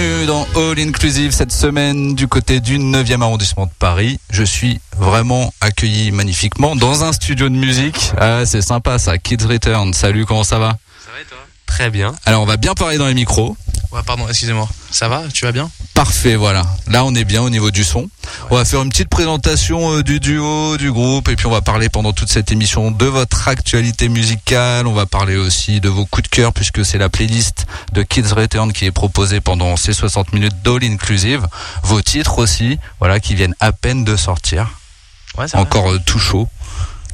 Bienvenue dans All Inclusive cette semaine du côté du 9e arrondissement de Paris. Je suis vraiment accueilli magnifiquement dans un studio de musique. Ah, c'est sympa ça, Kids Return. Salut, comment ça va? Ça va et toi? Très bien. Alors on va bien parler dans les micros. Ouais, pardon, excusez-moi. Ça va Tu vas bien Parfait, voilà. Là, on est bien au niveau du son. On va faire une petite présentation euh, du duo, du groupe, et puis on va parler pendant toute cette émission de votre actualité musicale. On va parler aussi de vos coups de cœur, puisque c'est la playlist de Kids Return qui est proposée pendant ces 60 minutes d'All Inclusive. Vos titres aussi, voilà, qui viennent à peine de sortir. Ouais, Encore euh, tout chaud.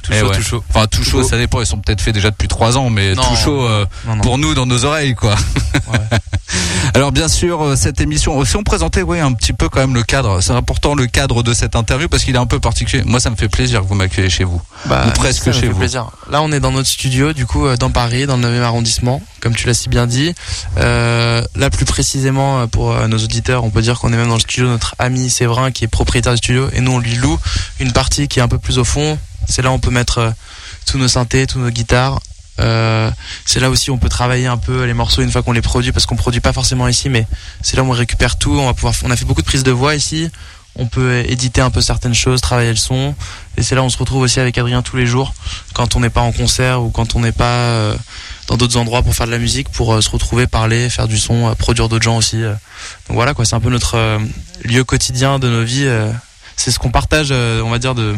Tout Eh chaud, ouais. tout chaud. Enfin, tout chaud, beau. ça dépend. Ils sont peut-être faits déjà depuis trois ans, mais Non. tout chaud euh, Non, non. pour nous dans nos oreilles, quoi. Ouais. Alors bien sûr, euh, cette émission, si on présentait, oui, un petit peu quand même le cadre. C'est important le cadre de cette interview parce qu'il est un peu particulier. Moi, ça me fait plaisir que vous m'accueillez chez vous. Bah, Ou presque ça chez vous. plaisir. Là, on est dans notre studio, du coup, euh, dans Paris, dans le 9e arrondissement, comme tu l'as si bien dit. Euh, là, plus précisément, euh, pour euh, nos auditeurs, on peut dire qu'on est même dans le studio de notre ami Séverin, qui est propriétaire du studio, et nous, on lui loue une partie qui est un peu plus au fond. C'est là où on peut mettre euh, tous nos synthés, tous nos guitares. Euh, c'est là aussi où on peut travailler un peu les morceaux une fois qu'on les produit, parce qu'on produit pas forcément ici, mais c'est là où on récupère tout. On va pouvoir, on a fait beaucoup de prises de voix ici. On peut éditer un peu certaines choses, travailler le son. Et c'est là où on se retrouve aussi avec Adrien tous les jours, quand on n'est pas en concert ou quand on n'est pas euh, dans d'autres endroits pour faire de la musique, pour euh, se retrouver, parler, faire du son, euh, produire d'autres gens aussi. euh. Donc voilà quoi, c'est un peu notre euh, lieu quotidien de nos vies. Euh. C'est ce qu'on partage, euh, on va dire, de.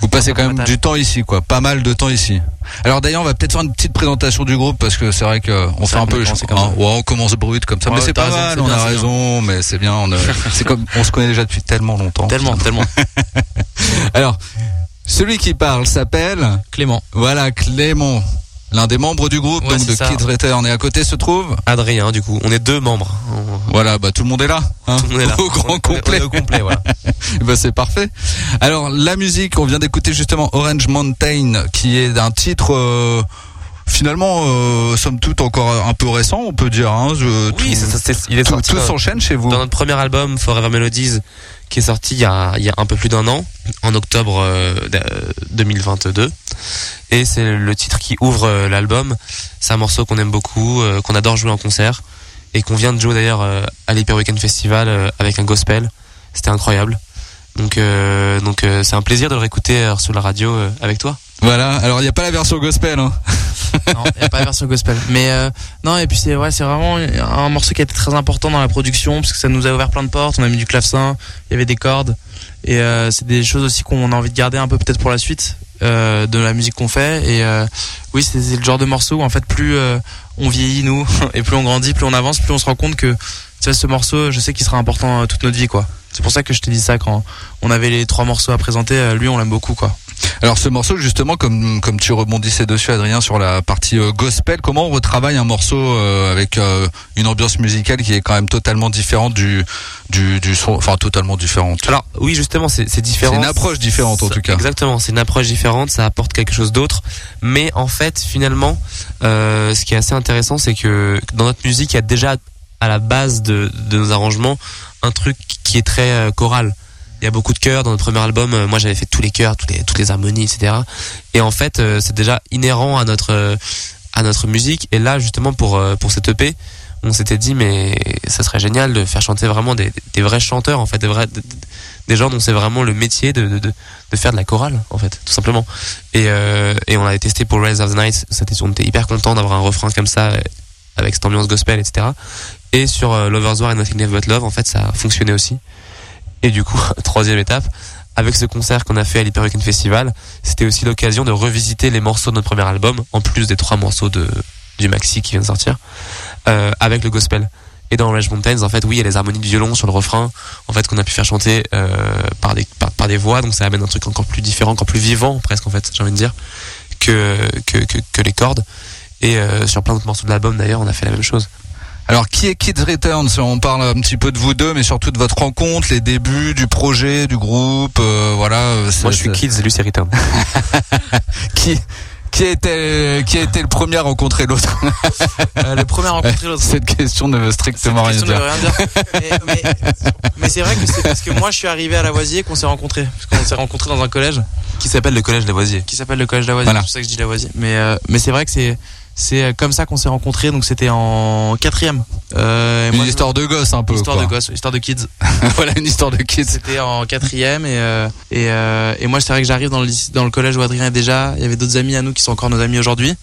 Vous passez quand même du temps ici, quoi. Pas mal de temps ici. Alors d'ailleurs, on va peut-être faire une petite présentation du groupe parce que c'est vrai que on fait un qu'on peu, comme hein, ouais, on commence brut comme ça, Ouais, mais c'est pas raison, mal. On bien, a bien. raison, mais c'est bien. on a- C'est comme on se connaît déjà depuis tellement longtemps. Tellement, tellement. Alors, celui qui parle s'appelle, Clément. voilà, Clément, l'un des membres du groupe, Ouais, donc de ça. Kid Return. Et à côté se trouve, Adrien, du coup, on est deux membres. On- voilà, bah tout le monde est là, hein, Tout le monde est là. au grand On est- on est- complet. on est au complet, voilà. Bah, c'est parfait. Alors la musique, on vient d'écouter justement Orange Mountain, qui est un titre euh, finalement, euh, somme toute encore un peu récent, on peut dire. Hein, je- Oui, tout, ça, c'est- il est tout, tout s'enchaîne chez vous. dans notre premier album Forever Melodies, qui est sorti il y a, un peu plus d'un an, en octobre euh, d- euh, 2022. Et c'est le titre qui ouvre euh, l'album. C'est un morceau qu'on aime beaucoup, euh, qu'on adore jouer en concert, et qu'on vient de jouer d'ailleurs euh, à l'Hyper Weekend Festival euh, avec un gospel. C'était incroyable. Donc, euh, donc euh, c'est un plaisir de le réécouter euh, sur la radio euh, avec toi. Voilà. Alors il n'y a pas la version gospel. Hein. non, il n'y a pas la version gospel. Mais euh, non, et puis c'est ouais, c'est vraiment un morceau qui a été très important dans la production parce que ça nous a ouvert plein de portes. On a mis du clavecin, il y avait des cordes, et euh, c'est des choses aussi qu'on a envie de garder un peu peut-être pour la suite euh, de la musique qu'on fait. Et euh, oui, c'est le genre de morceau où en fait plus euh, on vieillit nous et plus on grandit, plus on avance, plus on se rend compte que tu ce morceau, je sais qu'il sera important euh, toute notre vie, quoi. C'est pour ça que je t'ai dit ça quand on avait les trois morceaux à présenter. Lui, on l'aime beaucoup, quoi. Alors ce morceau justement, comme comme tu rebondissais dessus, Adrien, sur la partie euh, gospel, comment on retravaille un morceau euh, avec euh, une ambiance musicale qui est quand même totalement différente du du, du son, enfin totalement différente? Alors oui, justement, c'est c'est différent. C'est une approche différente, en tout cas. Exactement, c'est une approche différente, ça apporte quelque chose d'autre. Mais en fait, finalement, ce qui est assez intéressant, c'est que dans notre musique, il y a déjà à la base de, de nos arrangements un truc qui est très choral. Il y a beaucoup de chœurs dans notre premier album. euh, moi, j'avais fait tous les chœurs, toutes les harmonies, etc. Et en fait, euh, c'est déjà inhérent à notre euh, à notre musique. Et là, justement, pour pour cette EP, on s'était dit, mais ça serait génial de faire chanter vraiment des, des vrais chanteurs, en fait, des des, gens dont c'est vraiment le métier de, de, de, faire de la chorale, en fait, tout simplement. Et, et on l'avait testé pour Rise of the Night. On était hyper content d'avoir un refrain comme ça, avec cette ambiance gospel, etc. Et sur euh, Lovers War et Nothing Left But Love, en fait, ça a fonctionné aussi. Et du coup, troisième étape, avec ce concert qu'on a fait à l'Hyper Weekend Festival, c'était aussi l'occasion de revisiter les morceaux de notre premier album, en plus des trois morceaux de, du maxi qui vient de sortir, euh, avec le gospel. Et dans Rage Mountains, en fait, oui, il y a les harmonies de violon sur le refrain, en fait, qu'on a pu faire chanter euh, par, des, par, des voix, donc ça amène un truc encore plus différent, encore plus vivant, presque, en fait, j'ai envie de dire, que, que, que, que les cordes. Et euh, sur plein d'autres morceaux de l'album, d'ailleurs, on a fait la même chose. Alors qui est Kids Returns? On parle un petit peu de vous deux, mais surtout de votre rencontre, les débuts du projet, du groupe, euh, voilà. euh, c'est- Moi, je suis c'est- Kids, lui, c'est Return. Qui qui a été qui a été le premier à rencontrer l'autre? Euh, le premier à rencontrer l'autre. Cette question ne veut strictement rien Cette question dire. ne veut rien dire. mais mais- mais c'est vrai que c'est parce que moi je suis arrivé à Lavoisier qu'on s'est rencontrés. Parce qu'on s'est rencontrés dans un collège Qui s'appelle le Collège Lavoisier? qui s'appelle le collège Lavoisier. Voilà. C'est pour ça que je dis Lavoisier. Mais, euh, mais c'est vrai que c'est, c'est comme ça qu'on s'est rencontrés. Donc c'était en quatrième. Euh, Une histoire de gosse un peu. histoire quoi. de gosse, histoire de kids. voilà une histoire de kids. C'était en quatrième et euh, et, euh, et moi c'est vrai que j'arrive dans le dans le collège où Adrien est déjà. Il y avait d'autres amis à nous qui sont encore nos amis aujourd'hui.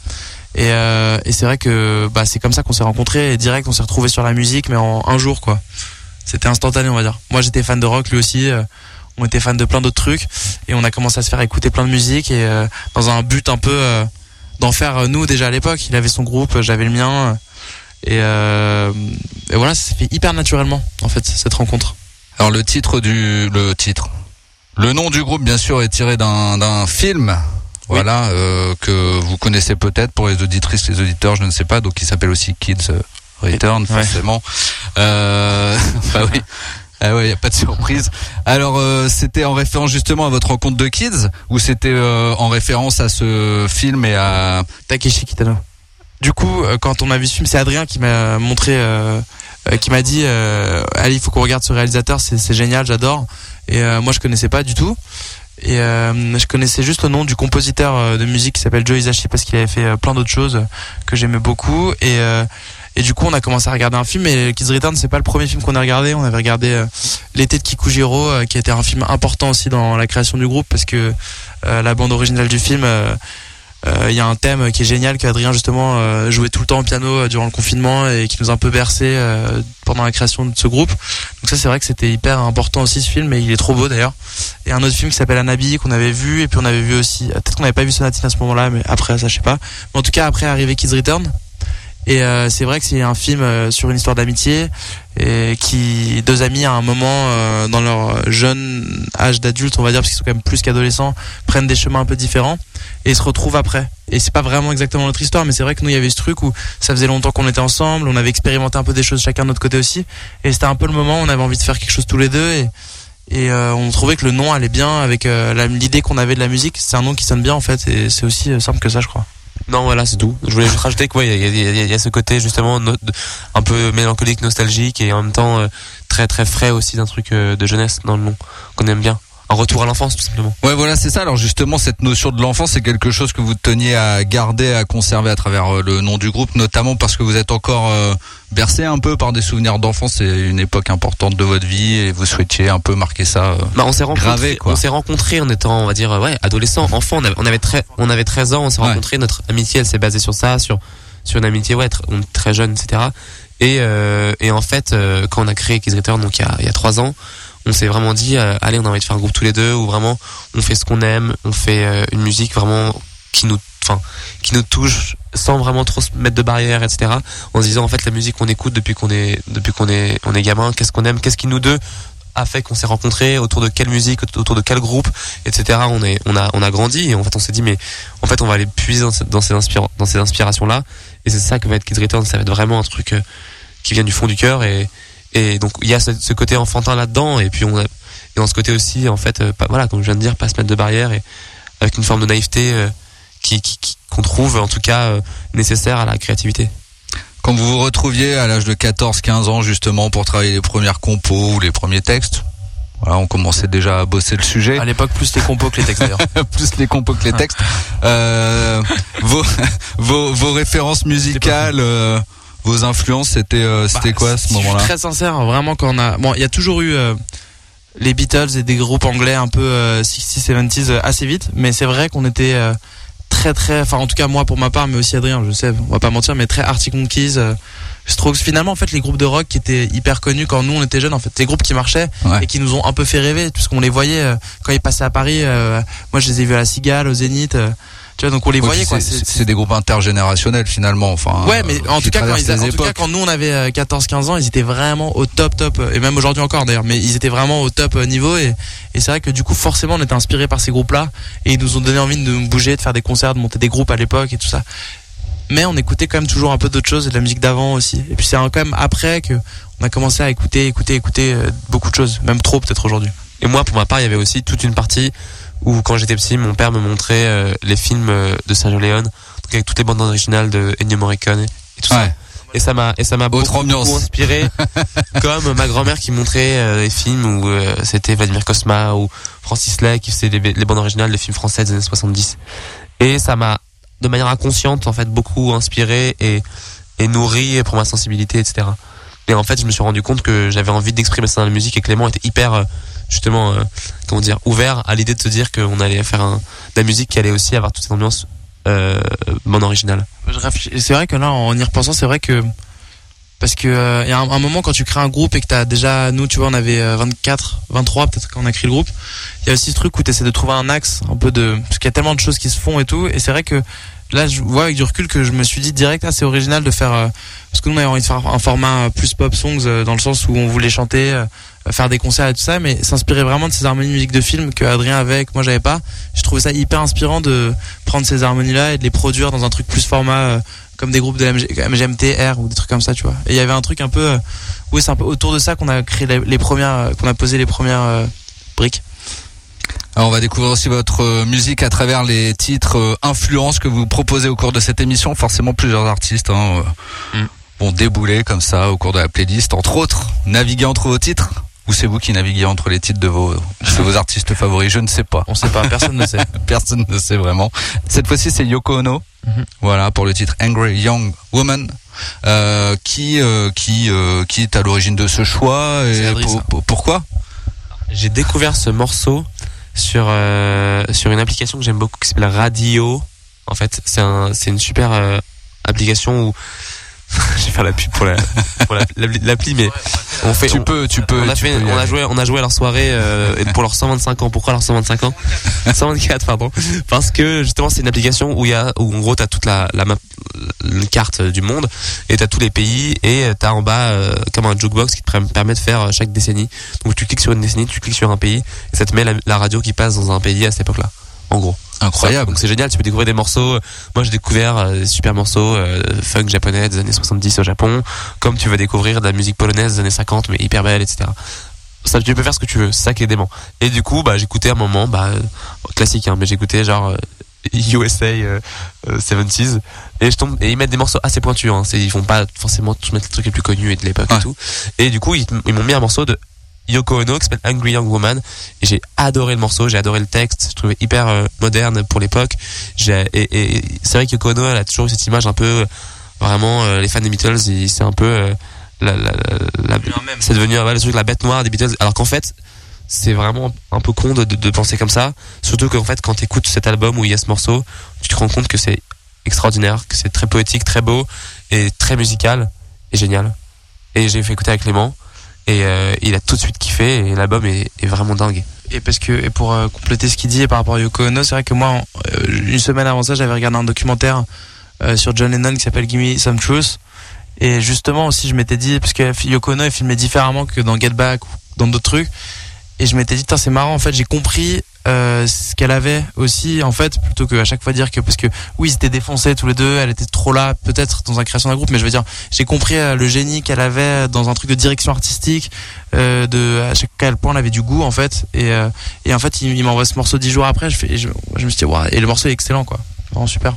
Et, euh, et c'est vrai que bah, c'est comme ça qu'on s'est rencontrés et direct on s'est retrouvés sur la musique mais en un jour quoi. C'était instantané on va dire. Moi j'étais fan de rock lui aussi. euh, on était fan de plein d'autres trucs et on a commencé à se faire écouter plein de musique et euh, dans un but un peu euh, d'en faire euh, nous déjà à l'époque. Il avait son groupe, j'avais le mien euh, et, euh, et voilà ça s'est fait hyper naturellement en fait cette rencontre. Alors le titre du le titre. Le nom du groupe bien sûr est tiré d'un film. voilà, euh, que vous connaissez peut-être pour les auditrices, les auditeurs, je ne sais pas, donc il s'appelle aussi Kids euh, Return, Ouais. forcément. Euh, bah oui. Ah ouais, y a pas de surprise. Alors, euh, c'était en référence justement à votre rencontre de Kids ou c'était euh, en référence à ce film et à Takeshi Kitano. Du coup, euh, quand on a vu ce film, c'est Adrien qui m'a montré, euh, euh, qui m'a dit, euh, allez, il faut qu'on regarde ce réalisateur, c'est génial, j'adore. Et moi, je connaissais pas du tout. Et euh, je connaissais juste le nom du compositeur de musique qui s'appelle Joe Hisaishi parce qu'il avait fait plein d'autres choses que j'aimais beaucoup. Et euh, et du coup, on a commencé à regarder un film. Et Kids Return, c'est pas le premier film qu'on a regardé. On avait regardé euh, L'été de Kikujiro, euh, qui était un film important aussi dans la création du groupe parce que euh, la bande originale du film. euh, euh, Il y a un thème qui est génial qu'Adrien justement euh, jouait tout le temps au piano durant le confinement et qui nous a un peu bercé pendant la création de ce groupe. Donc ça c'est vrai que c'était hyper important aussi ce film et il est trop beau d'ailleurs. Et un autre film qui s'appelle Anabi qu'on avait vu et puis on avait vu aussi peut-être qu'on n'avait pas vu Sonatine à ce moment-là mais après ça je sais pas. Mais en tout cas après arrivé Kids Return et euh, c'est vrai que c'est un film euh, sur une histoire d'amitié et qui deux amis à un moment euh, dans leur jeune âge d'adulte on va dire parce qu'ils sont quand même plus qu'adolescents prennent des chemins un peu différents et se retrouvent après. Et c'est pas vraiment exactement notre histoire, mais c'est vrai que nous il y avait ce truc où ça faisait longtemps qu'on était ensemble, on avait expérimenté un peu des choses chacun de notre côté aussi, et c'était un peu le moment où on avait envie de faire quelque chose tous les deux et et euh, on trouvait que le nom allait bien avec euh, l'idée qu'on avait de la musique. C'est un nom qui sonne bien en fait, et c'est aussi euh, simple que ça, je crois. Non, voilà, c'est tout. Je voulais juste rajouter a- il y, a- ce côté justement un peu mélancolique, nostalgique et en même temps euh, très très frais aussi d'un truc euh, de jeunesse dans le nom qu'on aime bien. Un retour à l'enfance tout simplement. Ouais, voilà, c'est ça. Alors justement, cette notion de l'enfance, c'est quelque chose que vous teniez à garder, à conserver à travers euh, le nom du groupe, notamment parce que vous êtes encore euh, bercé un peu par des souvenirs d'enfance. C'est une époque importante de votre vie et vous souhaitiez un peu marquer ça. euh. Bah, on s'est rencontrés, on s'est rencontrés en étant, on va dire, ouais, adolescent, enfant. On avait, on avait, très, on avait 13 ans, on s'est Ouais. rencontrés. Notre amitié, elle s'est basée sur ça, sur, sur une amitié, ouais, tr- on est très jeune, etc. Et, euh, et en fait, euh, quand on a créé Kids Return, donc il y a, il y a 3 ans, on s'est vraiment dit, euh, allez, on a envie de faire un groupe tous les deux, où vraiment, on fait ce qu'on aime, on fait euh, une musique vraiment qui nous, enfin, qui nous touche sans vraiment trop se mettre de barrières, etc. En se disant, en fait, la musique qu'on écoute depuis qu'on est, depuis qu'on est, on est gamin, qu'est-ce qu'on aime, qu'est-ce qui nous deux a fait qu'on s'est rencontrés, autour de quelle musique, autour de quel groupe, etc. On est, on a, on a grandi et en fait on s'est dit mais en fait on va aller puiser dans, ces dans ces inspirations là et c'est ça que va être Kids Return, ça va être vraiment un truc euh, qui vient du fond du cœur et et donc il y a ce, ce côté enfantin là-dedans et puis on a et dans ce côté aussi en fait euh, pas, voilà comme je viens de dire pas se mettre de barrière et avec une forme de naïveté euh, qui qui- qui- qu'on trouve en tout cas euh, nécessaire à la créativité. Quand vous vous retrouviez à l'âge de 14-15 ans justement pour travailler les premières compos ou les premiers textes, voilà, on commençait déjà à bosser le sujet. À l'époque, plus les compos que les textes d'ailleurs. plus les compos que les textes. Euh, vos, vos, vos références musicales, euh, vos influences, c'était euh, c'était Bah, quoi à ce si je suis moment-là Très sincère, vraiment quand on a, bon, il y a toujours eu euh, les Beatles et des groupes anglais un peu euh, 60s, 70s euh, assez vite, mais c'est vrai qu'on était très très, enfin en tout cas moi pour ma part, mais aussi Adrien, je sais, on va pas mentir, mais très Arctic Monkeys. Strokes, finalement en fait les groupes de rock qui étaient hyper connus quand nous on était jeunes en fait, les groupes qui marchaient Ouais. et qui nous ont un peu fait rêver puisqu'on les voyait euh, quand ils passaient à Paris. euh, moi je les ai vus à la Cigale, au Zénith, euh, tu vois donc on les Ouais, voyait quoi. c'est- des groupes intergénérationnels finalement. Enfin, Ouais, mais euh, en tout cas, quand, traversent ils a- les en tout cas, époques. quand nous on avait euh, 14-15 ans, ils étaient vraiment au top top, euh, et même aujourd'hui encore d'ailleurs, mais ils étaient vraiment au top euh, niveau, et, et c'est vrai que du coup, forcément, on était inspiré par ces groupes-là, et ils nous ont donné envie de nous bouger, de faire des concerts, de monter des groupes à l'époque et tout ça. Mais on écoutait quand même toujours un peu d'autres choses et de la musique d'avant aussi. Et puis c'est quand même après que on a commencé à écouter, écouter, écouter euh, beaucoup de choses, même trop peut-être aujourd'hui. Et moi, pour ma part, il y avait aussi toute une partie où, quand j'étais petit, mon père me montrait euh, les films euh, de Sergio Leone, donc avec toutes les bandes originales de Ennio Morricone et, tout ça. Et ça m'a et ça m'a Autre beaucoup, inspiré, comme ma grand-mère qui montrait euh, les films où euh, c'était Vladimir Cosma ou Francis Lay qui faisait les, les bandes originales des films français des années 70. Et ça m'a, de manière inconsciente, en fait, beaucoup inspiré et, et nourri pour ma sensibilité, etc. Et en fait, je me suis rendu compte que j'avais envie d'exprimer ça dans la musique et Clément était hyper, euh, justement, euh, comment dire, ouvert à l'idée de se dire qu'on allait faire de la musique qui allait aussi avoir toute cette ambiance euh. Je réfléchis- C'est vrai que là, en y repensant, c'est vrai que parce que euh, il y a un, moment quand tu crées un groupe et que t'as déjà, nous, tu vois, on avait euh, 24, 23 peut-être quand on a créé le groupe. Il y a aussi ce truc où tu essaies de trouver un axe un peu de parce qu'il y a tellement de choses qui se font et tout. Et c'est vrai que là, je vois avec du recul que je me suis dit direct, assez original de faire, euh, parce que nous on avait envie de faire un format euh, plus pop songs euh, dans le sens où on voulait chanter, faire des concerts et tout ça, mais s'inspirer vraiment de ces harmonies de musique de film que Adrien avait, que moi j'avais pas. Je trouvais ça hyper inspirant de prendre ces harmonies-là et de les produire dans un truc plus format comme des groupes de MGMT, R ou des trucs comme ça, tu vois. Et il y avait un truc un peu, oui, c'est un peu autour de ça qu'on a créé les, premières, qu'on a posé les premières briques. On va découvrir aussi votre euh, musique à travers les titres euh, influences que vous proposez au cours de cette émission. Forcément plusieurs artistes hein, euh, mm. vont débouler comme ça au cours de la playlist. Entre autres, naviguer entre vos titres? Ou c'est vous qui naviguez entre les titres de vos, de vos artistes favoris? Je ne sais pas. On sait pas, personne ne sait. personne ne sait vraiment. Cette fois-ci, c'est Yoko Ono. Mm-hmm. Voilà pour le titre Angry Young Woman. Euh, qui qui qui est à l'origine de ce choix et pourquoi? J'ai découvert ce morceau sur euh, sur une application que j'aime beaucoup qui s'appelle Radio. En fait, c'est un c'est une super euh, application où je vais faire la pub pour la pour l'appli mais on fait tu peux tu peux on a fait on a joué on a joué à leur soirée euh, pour leurs 125 ans. Pourquoi leurs 125 ans? 124 pardon. Parce que justement c'est une application où il y a où en gros t'as toute la la map une carte du monde et t'as tous les pays et t'as en bas euh, comme un jukebox qui te permet de faire chaque décennie. Donc tu cliques sur une décennie tu cliques sur un pays et ça te met la radio qui passe dans un pays à cette époque là en gros Incroyable. Donc c'est génial, tu peux découvrir des morceaux. Moi j'ai découvert euh, des super morceaux euh, funk japonais des années 70 au Japon, comme tu vas découvrir de la musique polonaise des années 50 mais hyper belle, etc. Ça, tu peux faire ce que tu veux, c'est ça qui est dément. Et du coup, bah j'écoutais un moment, bah euh, classique, hein, mais j'écoutais genre USA 70s et je tombe et ils mettent des morceaux assez pointus. Hein, ils font pas forcément tous mettre les trucs les plus connus et de l'époque et tout. Et du coup ils m'ont mis un morceau de Yoko Ono qui s'appelle Angry Young Woman. Et j'ai adoré le morceau j'ai adoré le texte je trouvais hyper euh, moderne pour l'époque. Et, et c'est vrai que Yoko Ono elle a toujours eu cette image un peu euh, vraiment euh, les fans des Beatles c'est un peu la, la, la, c'est devenu le truc la bête noire des Beatles. Alors qu'en fait c'est vraiment un peu con de, de, penser comme ça. Surtout qu'en fait quand tu écoutes cet album où il y a ce morceau tu te rends compte que c'est extraordinaire que c'est très poétique très beau et très musical et génial. Et j'ai fait écouter avec Clément et euh, il a tout de suite kiffé et l'album est, vraiment dingue. Et parce que et pour euh, compléter ce qu'il dit par rapport à Yoko Ono, c'est vrai que moi euh, une semaine avant ça, j'avais regardé un documentaire sur John Lennon qui s'appelle Gimme Some Truth et justement aussi je m'étais dit parce que Yoko Ono est filmé différemment que dans Get Back ou dans d'autres trucs et je m'étais dit c'est marrant en fait, j'ai compris euh, ce qu'elle avait aussi en fait plutôt que à chaque fois dire que parce que oui ils étaient défoncés tous les deux elle était trop là peut-être dans la création d'un groupe mais je veux dire j'ai compris euh, le génie qu'elle avait dans un truc de direction artistique euh, de à chaque quel point elle avait du goût en fait et, et en fait il, m'envoie ce morceau dix jours après je fais je, je, me suis dit et le morceau est excellent quoi. Vraiment super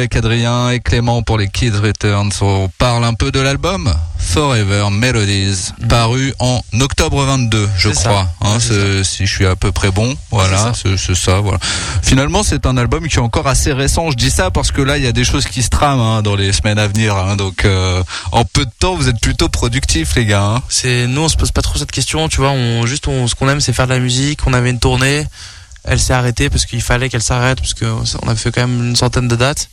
avec Adrien et Clément pour les Kids Returns. On parle un peu de l'album Forever Melodies, paru en octobre 22, je crois. Hein, Ouais, si je suis à peu près bon, voilà, c'est ça. Voilà. Finalement, c'est un album qui est encore assez récent. Je dis ça parce que là, il y a des choses qui se trament hein, dans les semaines à venir. hein. donc, euh, en peu de temps, vous êtes plutôt productifs, les gars. C'est nous on se pose pas trop cette question, tu vois, on juste on, ce qu'on aime c'est faire de la musique, on avait une tournée, elle s'est arrêtée parce qu'il fallait qu'elle s'arrête parce que on a fait quand même une centaine de dates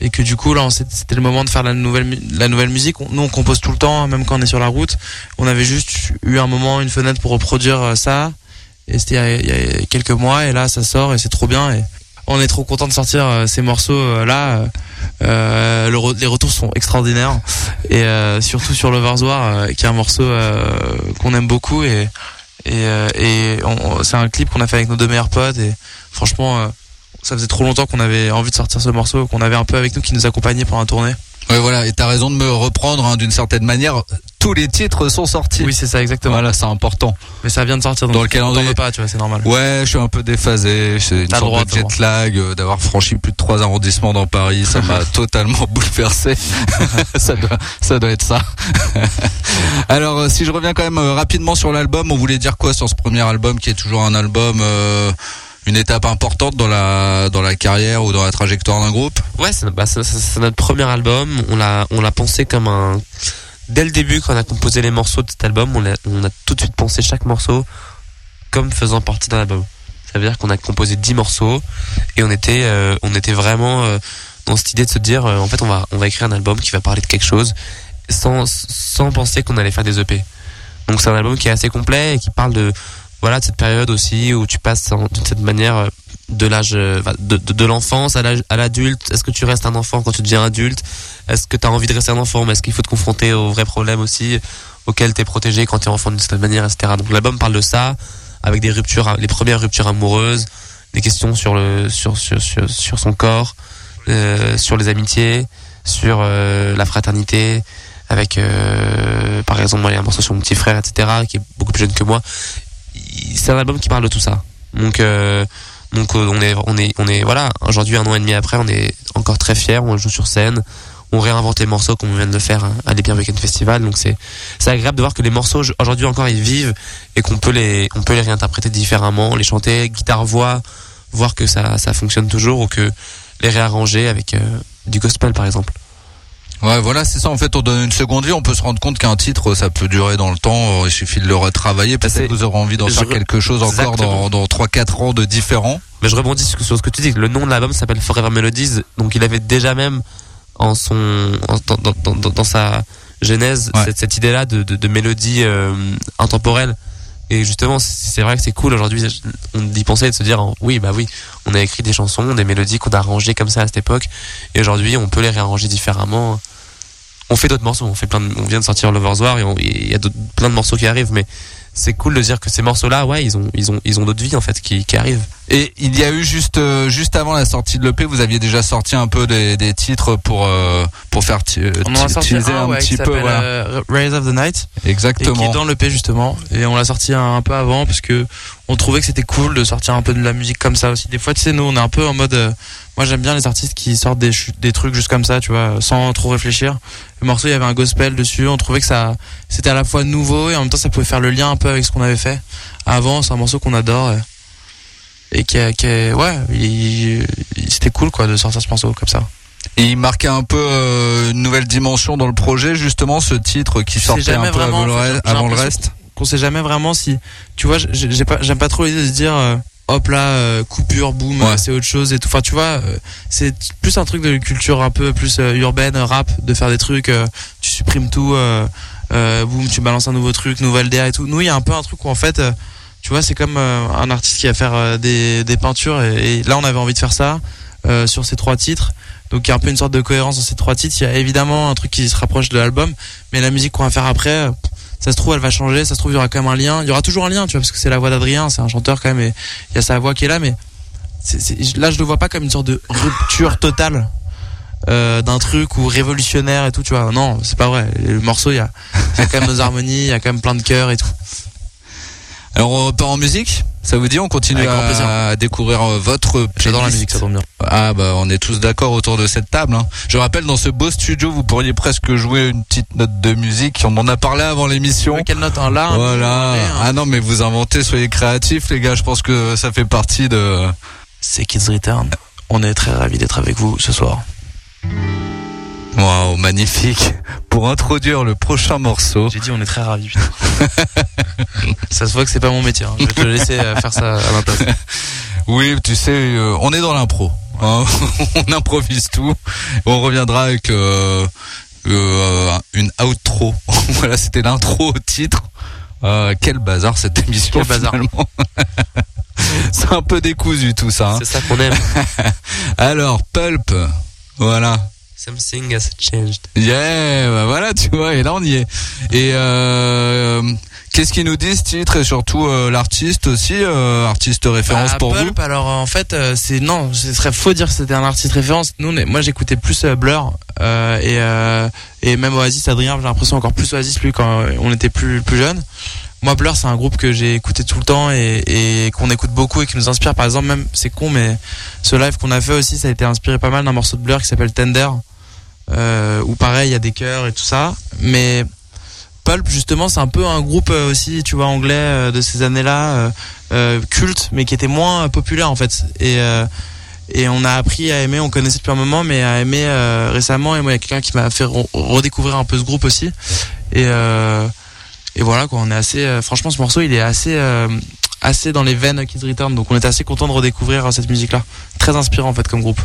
et que du coup là c'était le moment de faire la nouvelle la nouvelle musique. Nous on compose tout le temps, même quand on est sur la route. On avait juste eu un moment une fenêtre pour reproduire euh, ça et c'était il y a- quelques mois et là ça sort et c'est trop bien et on est trop content de sortir euh, ces morceaux euh, là. Le les retours sont extraordinaires et surtout sur l'Oversoir euh, qui est un morceau qu'on aime beaucoup et et, euh, c'est un clip qu'on a fait avec nos deux meilleurs potes et franchement euh, ça faisait trop longtemps qu'on avait envie de sortir ce morceau qu'on avait un peu avec nous qui nous accompagnait pendant la tournée Ouais, voilà. Et t'as raison de me reprendre hein, d'une certaine manière. Tous les titres sont sortis. oui c'est ça exactement Voilà, c'est important. mais ça vient de sortir donc Dans le calendrier. pas tu vois c'est normal Ouais, je suis un peu déphasé. C'est une sorte droit, de jet lag euh, d'avoir franchi plus de trois arrondissements dans Paris. Ça m'a totalement bouleversé. ça doit, ça doit être ça. Alors, euh, si je reviens quand même euh, rapidement sur l'album, on voulait dire quoi sur ce premier album qui est toujours un album, euh, une étape importante dans la dans la carrière ou dans la trajectoire d'un groupe. Ouais, c'est bah, c'est- notre premier album. On l'a, on l'a pensé comme un. Dès le début, quand on a composé les morceaux de cet album, on a, on a tout de suite pensé chaque morceau comme faisant partie d'un album. Ça veut dire qu'on a composé 10 morceaux et on était, euh, on était vraiment euh, dans cette idée de se dire, euh, en fait, on va, on va écrire un album qui va parler de quelque chose sans, sans penser qu'on allait faire des EP. Donc c'est un album qui est assez complet et qui parle de, voilà, cette période aussi où tu passes de cette manière euh, de l'âge euh, de, de, l'enfance à l'adulte. Est-ce que tu restes un enfant quand tu deviens adulte? Est-ce que tu as envie de rester un enfant mais est-ce qu'il faut te confronter aux vrais problèmes aussi auxquels tu es protégé quand tu es enfant d'une certaine manière etc donc l'album parle de ça avec des ruptures les premières ruptures amoureuses des questions sur le sur sur sur, sur son corps euh, sur les amitiés sur la fraternité avec par exemple moi il y a un morceau sur mon petit frère etc qui est beaucoup plus jeune que moi c'est un album qui parle de tout ça. Donc euh, donc euh, on est on est on est voilà aujourd'hui un an et demi après on est encore très fiers on joue sur scène on réinvente les morceaux comme on vient de faire hein, à l'Epierre Weekend Festival. Donc c'est c'est agréable de voir que les morceaux aujourd'hui encore ils vivent et qu'on peut les on peut les réinterpréter différemment les chanter guitare voix voir que ça ça fonctionne toujours ou que les réarranger avec euh, du gospel par exemple Ouais, voilà, c'est ça. En fait, on donne une seconde vie. On peut se rendre compte qu'un titre, ça peut durer dans le temps. Il suffit de le retravailler. Peut-être que vous aurez envie d'en faire re- quelque chose encore dans, Exactement. dans 3-4 ans de différents. Mais je rebondis sur sur ce que tu dis. Le nom de l'album s'appelle Forever Melodies. Donc il avait déjà même en son en- dans, dans, dans, dans sa genèse Ouais. cette, cette idée-là de, de, de mélodie euh, intemporelle. Et justement, c'est vrai que c'est cool aujourd'hui on d'y penser de se dire oui bah oui, on a écrit des chansons, des mélodies qu'on a arrangées comme ça à cette époque. Et aujourd'hui, on peut les réarranger différemment. On fait d'autres morceaux. On fait plein. On vient de sortir Lover's on- et il y a plein de morceaux qui arrivent. Mais c'est cool de dire que ces morceaux-là, ouais, ils ont ils ont ils ont d'autres vies en fait qui qui arrivent. Et il y a eu juste euh, juste avant la sortie de l'EP, vous aviez déjà sorti un peu des, des titres pour euh, pour faire on en a ti- sorti un, un ouais, petit qui peu. s'appelle Voilà. euh, Rays of the Night et qui Exactement. est dans l'EP justement et on l'a sorti un, un peu avant parce que on trouvait que c'était cool de sortir un peu de la musique comme ça aussi des fois tu sais nous on est un peu en mode euh, moi j'aime bien les artistes qui sortent des, trucs juste comme ça tu vois sans trop réfléchir. Le morceau il y avait un gospel dessus on trouvait que ça c'était à la fois nouveau et en même temps ça pouvait faire le lien un peu avec ce qu'on avait fait. Avant c'est un morceau qu'on adore et, et qui, a- qui ouais c'était cool quoi de sortir ce morceau comme ça. Et il marquait un peu euh, une nouvelle dimension dans le projet, justement, ce titre qui sortait un peu vraiment, avant le, avant reste. qu'on sait jamais vraiment si tu vois pas j'aime pas trop l'idée de se dire euh, hop là euh, coupure boum Ouais. c'est autre chose et tout. Enfin tu vois euh, c'est plus un truc de culture un peu plus euh, urbaine rap de faire des trucs euh, tu supprimes tout euh, euh, boum tu balances un nouveau truc nouvelle DA et tout. Nous il y a un peu un truc où en fait euh, tu vois c'est comme euh, un artiste qui va faire euh, des, des peintures et, et là on avait envie de faire ça euh, sur ces trois titres. Donc il y a un peu une sorte de cohérence dans ces trois titres. Il y a évidemment un truc qui se rapproche de l'album mais la musique qu'on va faire après ça se trouve elle va changer. Ça se trouve il y aura quand même un lien. Il y aura toujours un lien tu vois parce que c'est la voix d'Adrien c'est un chanteur quand même et il y a sa voix qui est là mais c'est- c'est- là je le vois pas comme une sorte de rupture totale euh, d'un truc ou révolutionnaire et tout tu vois. Non c'est pas vrai. Le morceau il y a, y a quand même nos harmonies il y a quand même plein de chœurs et tout Alors on repart en musique Ça vous dit, on continue à découvrir euh, votre J'adore la musique, ça tombe bien. Ah bah on est tous d'accord autour de cette table. Hein. Je rappelle dans ce beau studio vous pourriez presque jouer une petite note de musique. On en a parlé avant l'émission. Ouais, quelle note un là Voilà. Ah non mais vous inventez, soyez créatifs les gars. Je pense que ça fait partie de. C'est Kids Return. On est très ravis d'être avec vous ce soir. Waouh magnifique. Pour introduire le prochain morceau. J'ai dit on est très ravis. putain. ça se voit que c'est pas mon métier. hein. Je vais te laisser euh, faire ça à ma place. Oui tu sais, euh, on est dans l'impro. hein. on improvise tout. On reviendra avec euh, euh, une outro. voilà c'était l'intro au titre. Euh, quel bazar cette émission Quel bazar. finalement. C'est un peu décousu tout ça. hein. C'est ça qu'on aime. Alors, Pulp, voilà. Something has changed. Yeah, bah voilà, tu vois, et là on y est. Et euh, qu'est-ce qu'ils nous disent, titre, et surtout euh, l'artiste aussi, euh, artiste référence Bah, pour Pulp, alors en fait euh, c'est non ce serait faux de dire que c'était un artiste référence nous on est- moi j'écoutais plus euh, Blur euh, et euh, et même Oasis Adrien j'ai l'impression encore plus Oasis lui quand on était plus plus jeune moi Blur c'est un groupe que j'ai écouté tout le temps et, et qu'on écoute beaucoup et qui nous inspire par exemple même c'est con mais ce live qu'on a fait aussi ça a été inspiré pas mal d'un morceau de Blur qui s'appelle Tender euh, où pareil il y a des chœurs et tout ça. Mais Pulp justement c'est un peu un groupe euh, aussi tu vois anglais euh, de ces années là culte mais qui était moins euh, populaire en fait. Et euh, et on a appris à aimer on connaissait depuis un moment mais à aimer euh, récemment. Et moi il y a quelqu'un qui m'a fait re- redécouvrir un peu ce groupe aussi. Et euh, et voilà quoi. On est assez euh, franchement ce morceau il est assez euh, assez dans les veines Kids Return. Donc on était assez content de redécouvrir euh, cette musique là très inspirant en fait comme groupe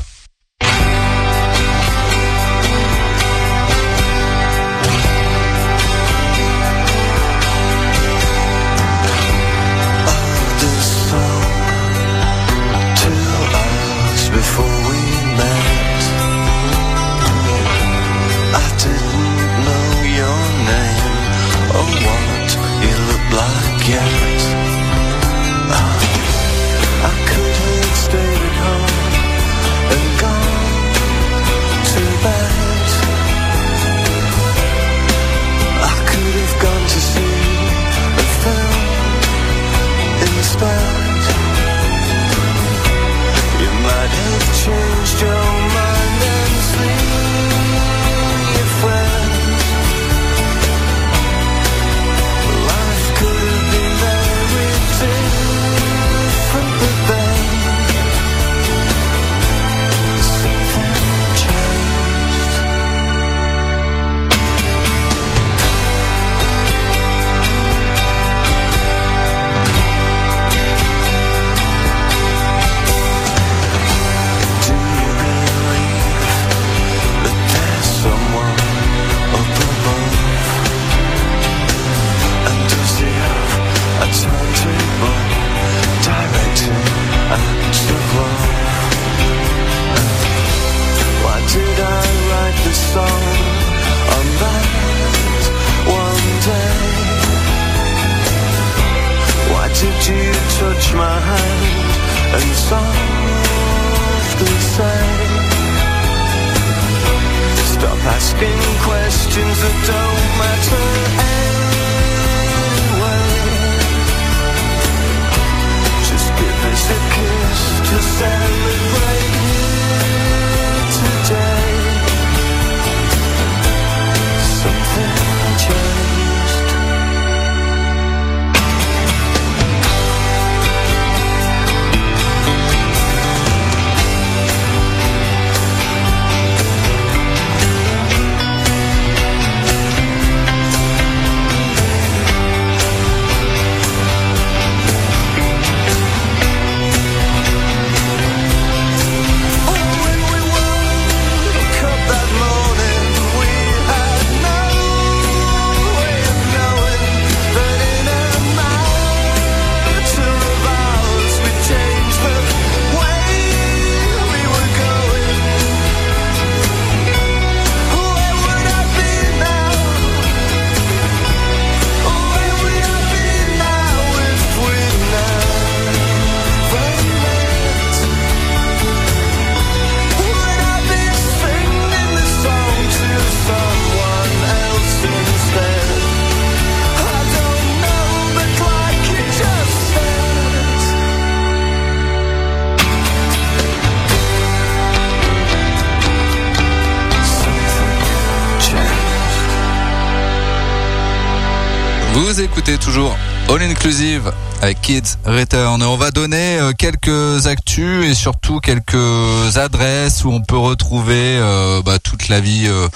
Vous écoutez toujours All Inclusive avec Kids Return. Et on va donner euh, quelques actus et surtout quelques adresses où on peut retrouver euh, bah, toute la vie euh,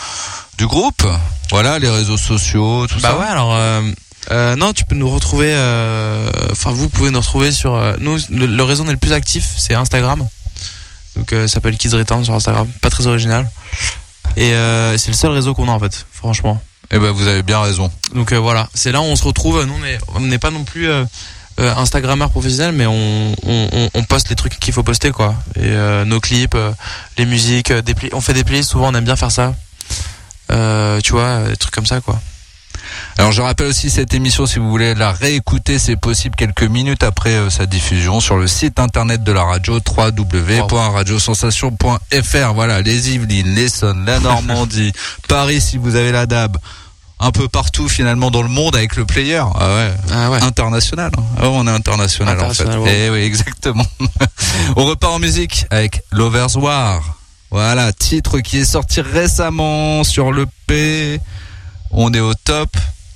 du groupe. Voilà, les réseaux sociaux, tout Bah ça. ouais, alors euh, euh, non, tu peux nous retrouver. euh, Enfin, vous pouvez nous retrouver sur. euh, nous, le, le réseau on est le plus actif, c'est Instagram. Donc, ça s'appelle Kids Return sur Instagram. Pas très original. Et euh, c'est le seul réseau qu'on a en fait, franchement. Eh ben, vous avez bien raison. Donc euh, voilà, c'est là où on se retrouve. Nous, on est- on n'est pas non plus euh, euh, Instagrammeur professionnel, mais on, poste les trucs qu'il faut poster, quoi. Et euh, nos clips, les musiques, des. On fait des playlists. Souvent, on aime bien faire ça. Tu vois, des trucs comme ça, quoi. Alors je rappelle aussi cette émission, si vous voulez la réécouter, c'est possible quelques minutes après euh, sa diffusion sur le site internet de la radio www.radiosensation.fr. Voilà, les Yvelines, l'Essonne, la Normandie, Paris si vous avez la DAB, un peu partout finalement dans le monde avec le player. Ah ouais. Ah ouais. International. hein. Ah ouais, on est international, International, en fait. Eh oui, exactement. on repart en musique avec Lovers War. Voilà, titre qui est sorti récemment sur le P. On est au top.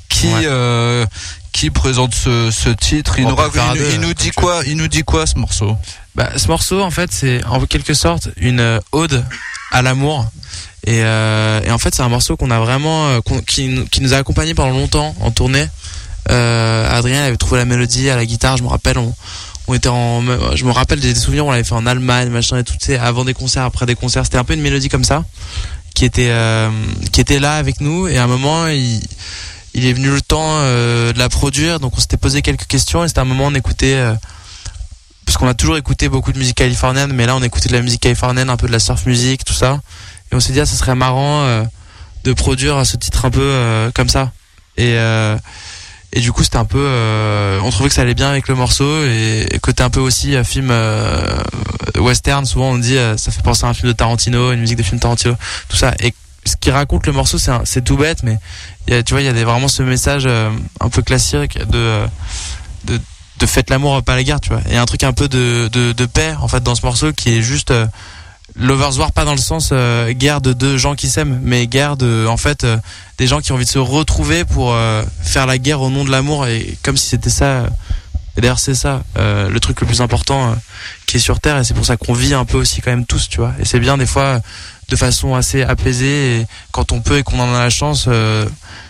Qui Ouais. euh, qui présente ce, ce titre? Il On nous, peut raconte- faire à il, deux, il nous comme dit quoi Il nous dit quoi ce morceau? Bah, ce morceau, en fait, c'est en quelque sorte une euh, ode à l'amour. Et, euh, et en fait, c'est un morceau qu'on a vraiment, qui, nous- qui nous a accompagnés pendant longtemps en tournée. Euh, Adrien avait trouvé la mélodie à la guitare, je me rappelle. On, on était en, je me rappelle des souvenirs, on l'avait fait en Allemagne, machin et tout, tu sais, avant des concerts, après des concerts. C'était un peu une mélodie comme ça, qui était, euh, qui était là avec nous. Et à un moment, il, il est venu le temps euh, de la produire, donc on s'était posé quelques questions. Et c'était un moment, on écoutait. euh, parce qu'on a toujours écouté beaucoup de musique californienne, mais là on écoutait de la musique californienne, un peu de la surf music, tout ça. Et on s'est dit, ah, ça serait marrant de produire ce titre un peu comme ça. Et, et du coup, c'était un peu. euh, on trouvait que ça allait bien avec le morceau. Et, et côté un peu aussi euh, film euh, western, souvent on dit, ça fait penser à un film de Tarantino, une musique de film Tarantino, tout ça. Et ce qui raconte le morceau, c'est un- c'est tout bête, mais y a, tu vois, il y a vraiment ce message un peu classique de. de de faites l'amour pas la guerre tu vois et un truc un peu de, de, de paix en fait dans ce morceau qui est juste lovers pas dans le sens euh, guerre de deux gens qui s'aiment mais guerre de en fait euh, des gens qui ont envie de se retrouver pour euh, faire la guerre au nom de l'amour et comme si c'était ça euh, et d'ailleurs c'est ça euh, le truc le plus important euh, qui est sur terre et c'est pour ça qu'on vit un peu aussi quand même tous tu vois. Et c'est bien des fois euh, de façon assez apaisée et quand on peut et qu'on en a la chance euh,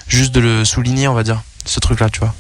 juste de le souligner on va dire ce truc là tu vois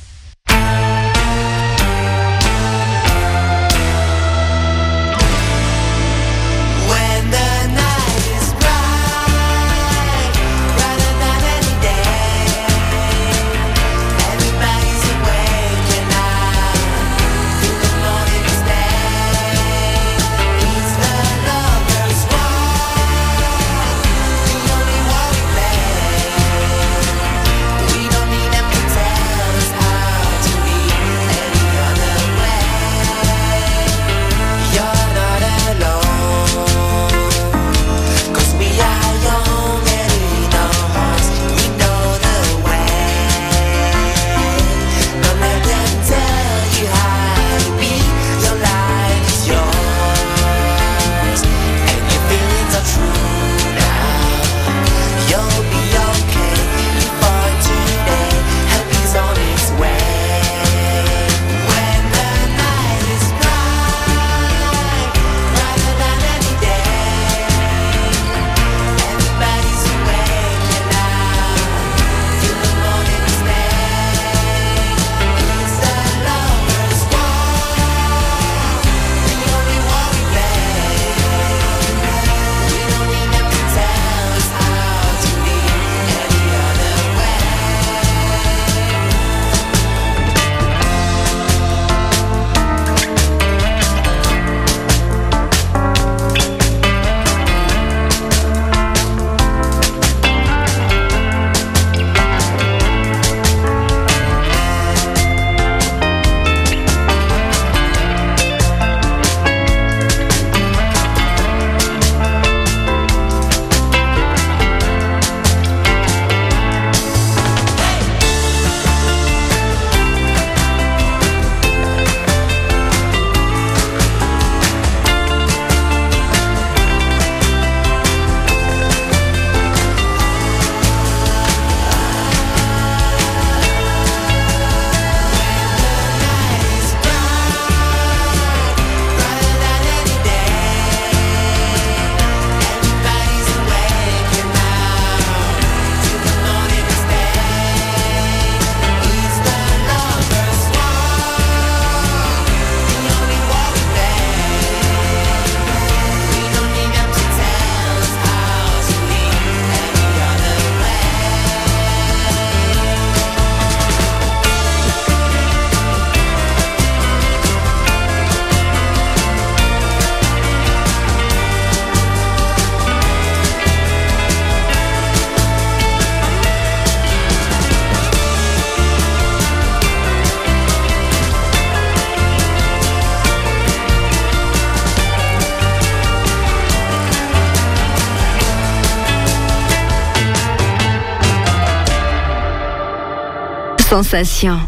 Sensation.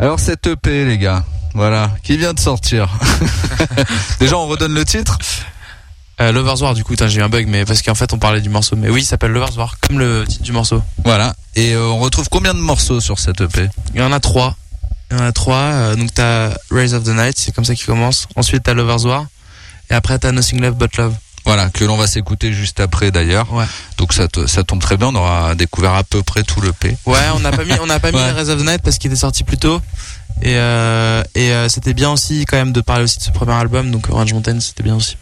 Alors cette EP les gars, voilà, qui vient de sortir. Déjà on redonne le titre Euh, Lovers War, du coup, j'ai eu un bug, mais parce qu'en fait, on parlait du morceau. Mais oui, il s'appelle Lovers War, comme le titre du morceau. Voilà. Et euh, on retrouve combien de morceaux sur cette EP Il y en a trois. Il y en a trois. euh, donc, t'as Rays of the Night, c'est comme ça qu'il commence. Ensuite, t'as Lovers War. Et après, t'as Nothing Left But Love. Voilà, que l'on va s'écouter juste après d'ailleurs. Ouais. Donc ça, te- ça tombe très bien, on aura découvert à peu près tout le P. Ouais, on n'a pas mis, on n'a pas mis Ouais. Rays of the Night parce qu'il était sorti plus tôt. Et, euh, et euh, c'était bien aussi, quand même, de parler aussi de ce premier album. Donc, Orange Mountain, c'était bien aussi.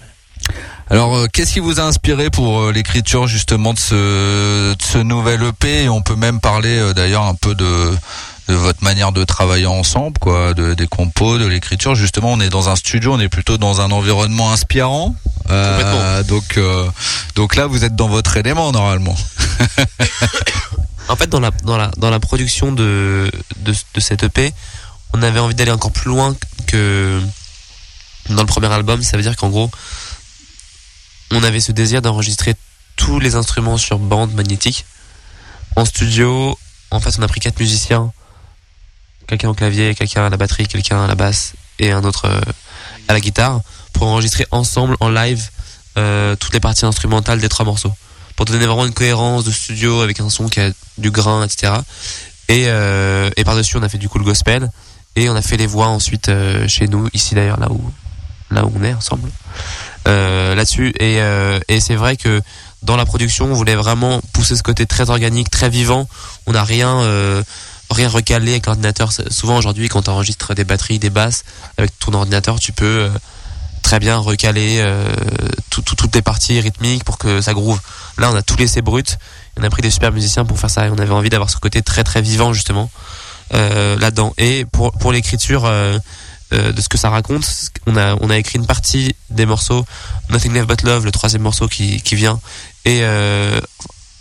Alors, euh, qu'est-ce qui vous a inspiré pour euh, l'écriture justement de ce, de ce nouvel EP Et on peut même parler euh, d'ailleurs un peu de, de votre manière de travailler ensemble, quoi, de, des compos, de l'écriture. Justement, on est dans un studio, on est plutôt dans un environnement inspirant. Euh, donc, euh, donc là, vous êtes dans votre élément normalement. En fait, dans la, dans la, dans la production de, de, de cette EP, on avait envie d'aller encore plus loin que dans le premier album. Ça veut dire qu'en gros, on avait ce désir d'enregistrer tous les instruments sur bande magnétique. En studio, en fait, on a pris quatre musiciens. Quelqu'un au clavier, quelqu'un à la batterie, quelqu'un à la basse et un autre euh, à la guitare pour enregistrer ensemble en live euh, toutes les parties instrumentales des trois morceaux pour donner vraiment une cohérence de studio avec un son qui a du grain, etc. Et, euh, et par-dessus, on a fait du coup le gospel et on a fait les voix ensuite euh, chez nous, ici d'ailleurs, là où, là où on est ensemble, là-dessus. Et, c'est vrai que dans la production, on voulait vraiment pousser ce côté très organique, très vivant. On n'a rien, rien recalé avec l'ordinateur. Souvent aujourd'hui, quand tu enregistres des batteries, des basses avec ton ordinateur, tu peux très bien recaler euh, tout- tout- toutes les parties rythmiques pour que ça groove. Là, on a tout laissé brut. On a pris des super musiciens pour faire ça et on avait envie d'avoir ce côté très très vivant justement euh, là-dedans. Et pour pour l'écriture euh, de ce que ça raconte, on a on a écrit une partie des morceaux Nothing Left But Love, le troisième morceau qui qui vient et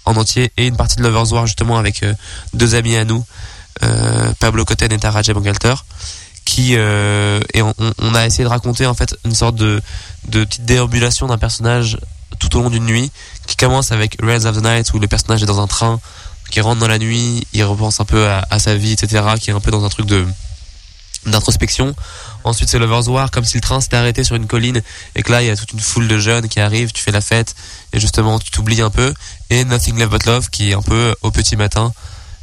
en entier et une partie de Lovers War justement avec deux amis à nous, Pablo Cotten et Taraja Bangalter qui euh, et on, a essayé de raconter en fait une sorte de petite déambulation d'un personnage tout au long d'une nuit qui commence avec Rails of the Night où le personnage est dans un train qui rentre dans la nuit il repense un peu à, à sa vie etc qui est un peu dans un truc de d'introspection. Ensuite c'est Lovers War comme si le train s'était arrêté sur une colline et que là il y a toute une foule de jeunes qui arrivent tu fais la fête et justement tu t'oublies un peu. Et Nothing Left But Love qui est un peu au petit matin.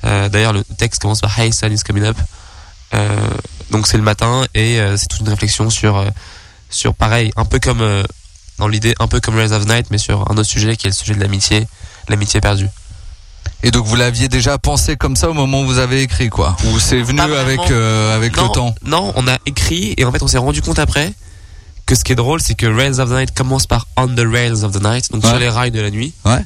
Euh, d'ailleurs le texte commence par Hey sun is coming up. Euh, donc c'est le matin et euh, c'est toute une réflexion sur euh, sur pareil un peu comme euh, dans l'idée un peu comme Rise of Night mais sur un autre sujet qui est le sujet de l'amitié l'amitié perdue. Et donc vous l'aviez déjà pensé comme ça au moment où vous avez écrit, quoi? Ou c'est venu avec euh, avec non, le temps? non on a écrit et en fait on s'est rendu compte après que ce qui est drôle c'est que Rails of the Night commence par On the Rails of the Night donc Ouais. sur les rails de la nuit. Ouais.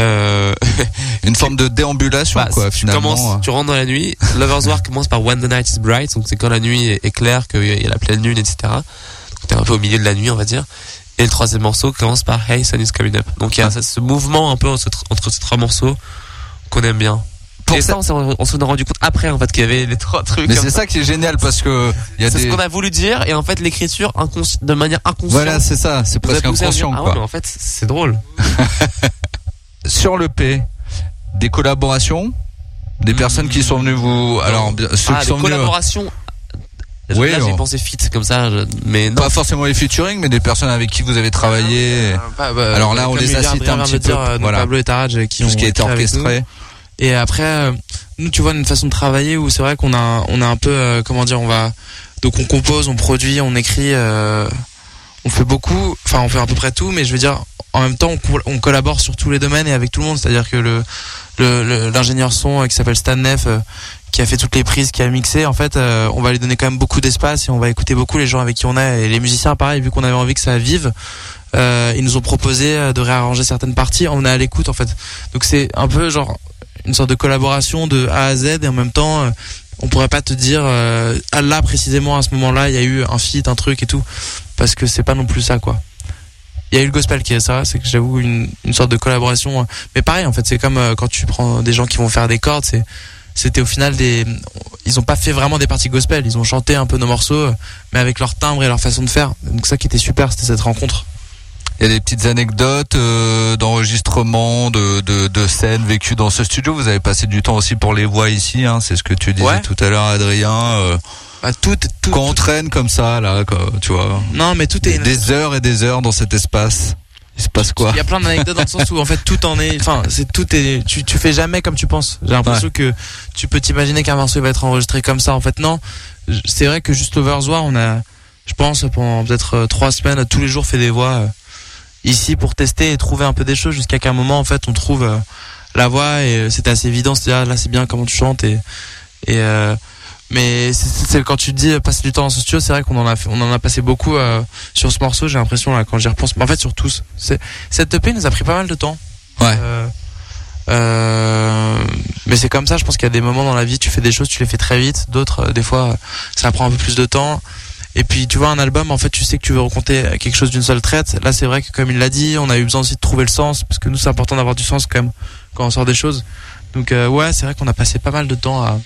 euh, Une forme de déambulation, bah, quoi, finalement. commences, tu rentres dans la nuit. Lovers War commence par When the Night is Bright, donc c'est quand la nuit est, est claire, qu'il y a la pleine lune, etc. Donc t'es un peu au milieu de la nuit, on va dire. Et le troisième morceau commence par Hey, Sun is coming up. Donc il y a ce- ce mouvement un peu entre, entre ces trois morceaux qu'on aime bien. Pour et ça- ça, on s'en est rendu compte après, en fait, qu'il y avait les trois trucs. Mais c'est ça qui est génial parce que il y a C'est des ce qu'on a voulu dire, et en fait, l'écriture de manière inconsciente. voilà, c'est ça, c'est presque à inconscient, Ah ouais, quoi. mais en fait, c'est drôle. Sur le P, des collaborations, des personnes qui sont venues vous, alors ceux ah, qui des sont venus, euh, collaborations. Oui, Là, j'ai pensé fit comme ça, mais non. pas forcément les featuring, mais des personnes avec qui vous avez travaillé, Bah, bah, Alors là, on les a cités un petit dire, peu, euh, voilà. Pablo et Taraj euh, qui tout ont ce qui a été orchestré. Et après, euh, nous, tu vois, une façon de travailler où c'est vrai qu'on a, on a un peu, euh, comment dire, on va, donc on compose, on produit, on écrit, euh, on fait beaucoup, enfin, on fait à peu près tout, mais je veux dire, en même temps, on, col- on collabore sur tous les domaines et avec tout le monde. C'est-à-dire que l'ingénieur son euh, qui s'appelle Stan Neff, euh, qui a fait toutes les prises, qui a mixé, en fait, euh, on va lui donner quand même beaucoup d'espace et on va écouter beaucoup les gens avec qui on est et les musiciens, pareil, vu qu'on avait envie que ça vive. Ils nous ont proposé de réarranger certaines parties. On est à l'écoute en fait. Donc c'est un peu genre une sorte de collaboration de A à Z et en même temps on pourrait pas te dire ah, là précisément à ce moment-là il y a eu un feat, un truc et tout parce que c'est pas non plus ça quoi. Il y a eu le gospel qui est ça, c'est que j'avoue une, une sorte de collaboration. euh, Mais pareil en fait c'est comme euh, quand tu prends des gens qui vont faire des cordes, c'est c'était au final des ils ont pas fait vraiment des parties gospel, ils ont chanté un peu nos morceaux euh, mais avec leur timbre et leur façon de faire. Donc ça qui était super, c'était cette rencontre. Il y a des petites anecdotes euh, d'enregistrement, de, de, de scènes vécues dans ce studio. Vous avez passé du temps aussi pour les voix ici, hein, c'est ce que tu disais Ouais. tout à l'heure, Adrien. euh, Bah, tout, tout, quand on traîne comme ça, là, quoi, tu vois, Non, mais tout est. des heures et des heures dans cet espace, il se passe quoi Il y a plein d'anecdotes dans le sens où en fait tout en est, enfin c'est tout est, tu tu fais jamais comme tu penses. J'ai l'impression que tu peux t'imaginer qu'un morceau va être enregistré comme ça. En fait non, c'est vrai que juste Overzoir on a, je pense pendant peut-être euh, trois semaines tous les jours fait des voix euh, ici pour tester et trouver un peu des choses jusqu'à qu'un moment en fait on trouve euh, la voix et c'était assez évident. C'est ah, là c'est bien comment tu chantes et et euh, mais c'est- quand tu dis euh, passer du temps dans ce studio, c'est vrai qu'on en a fait, on en a passé beaucoup euh, sur ce morceau. J'ai l'impression là quand j'y repense, en fait sur tous. Cette EP nous a pris pas mal de temps. Ouais. Euh, euh, mais c'est comme ça, je pense qu'il y a des moments dans la vie, tu fais des choses, tu les fais très vite, d'autres, euh, des fois, euh, ça prend un peu plus de temps. Et puis, tu vois, un album, en fait, tu sais que tu veux raconter quelque chose d'une seule traite. Là, c'est vrai que, comme il l'a dit, on a eu besoin aussi de trouver le sens, parce que nous, c'est important d'avoir du sens quand même, quand on sort des choses. Donc, euh, ouais, c'est vrai qu'on a passé pas mal de temps à.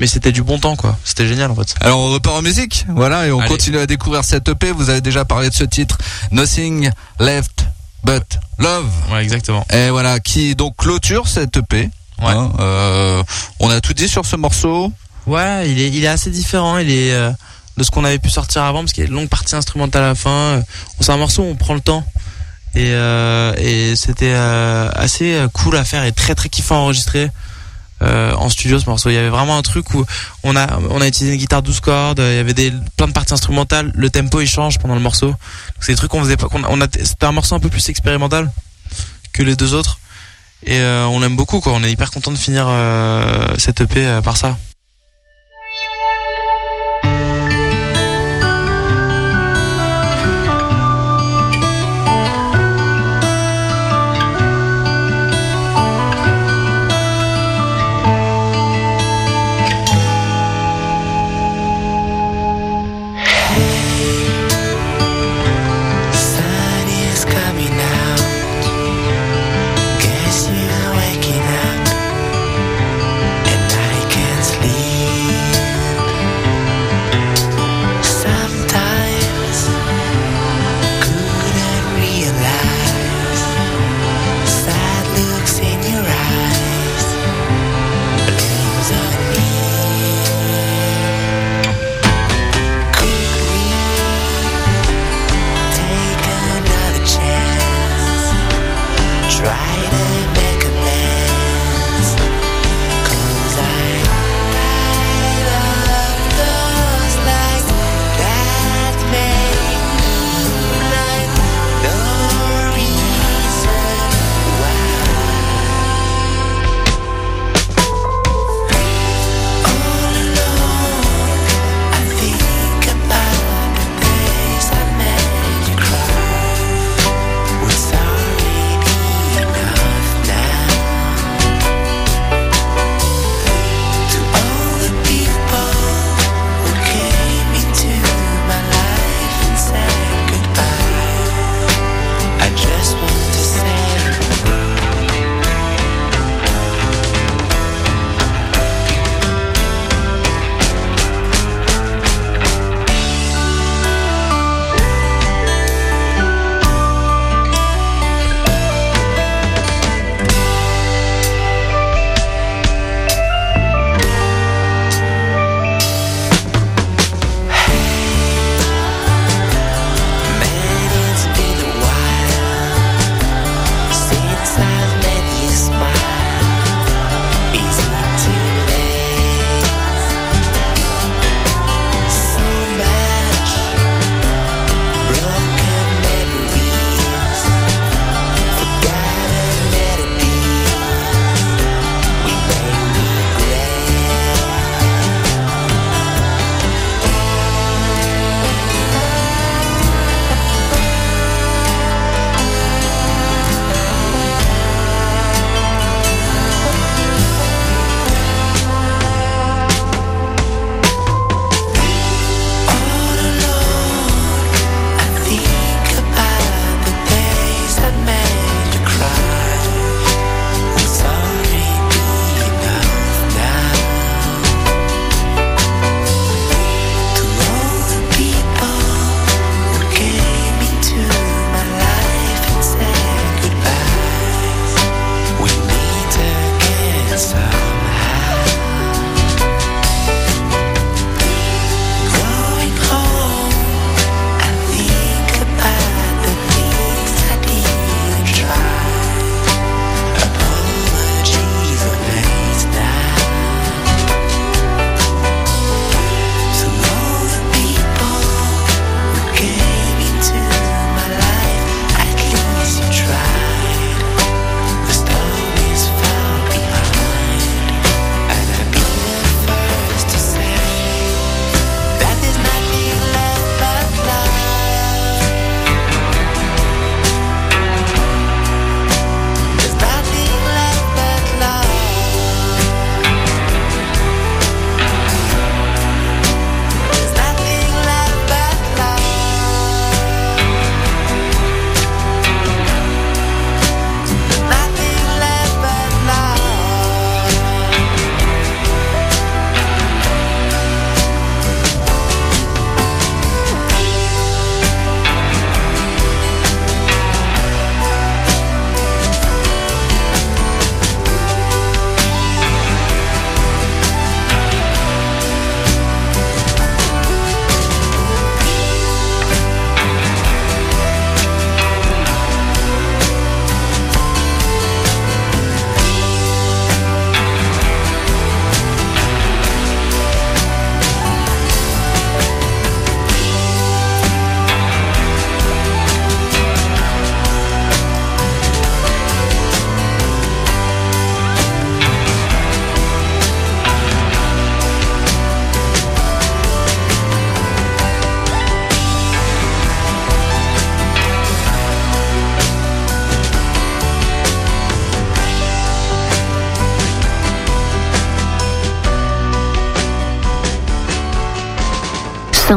Mais c'était du bon temps, quoi. C'était génial, en fait. Alors on repart en musique, voilà, et on Allez. continue à découvrir cette EP. Vous avez déjà parlé de ce titre, Nothing Left But Love. Ouais, exactement. Et voilà, qui donc clôture cette EP. Ouais. Hein, euh, on a tout dit sur ce morceau. Ouais, il est, il est assez différent. Il est euh, de ce qu'on avait pu sortir avant parce qu'il y a une longue partie instrumentale à la fin. Euh, C'est un morceau où on prend le temps et, euh, et c'était assez cool à faire et très très kiffant à enregistrer euh, en studio ce morceau. Il y avait vraiment un truc où on a on a utilisé une guitare 12 cordes. Il y avait des plein de parties instrumentales. Le tempo il change pendant le morceau. C'est des trucs qu'on faisait pas. c'était un morceau un peu plus expérimental que les deux autres. Et euh, on l'aime beaucoup quoi. On est hyper content de finir euh, cette EP euh, par ça.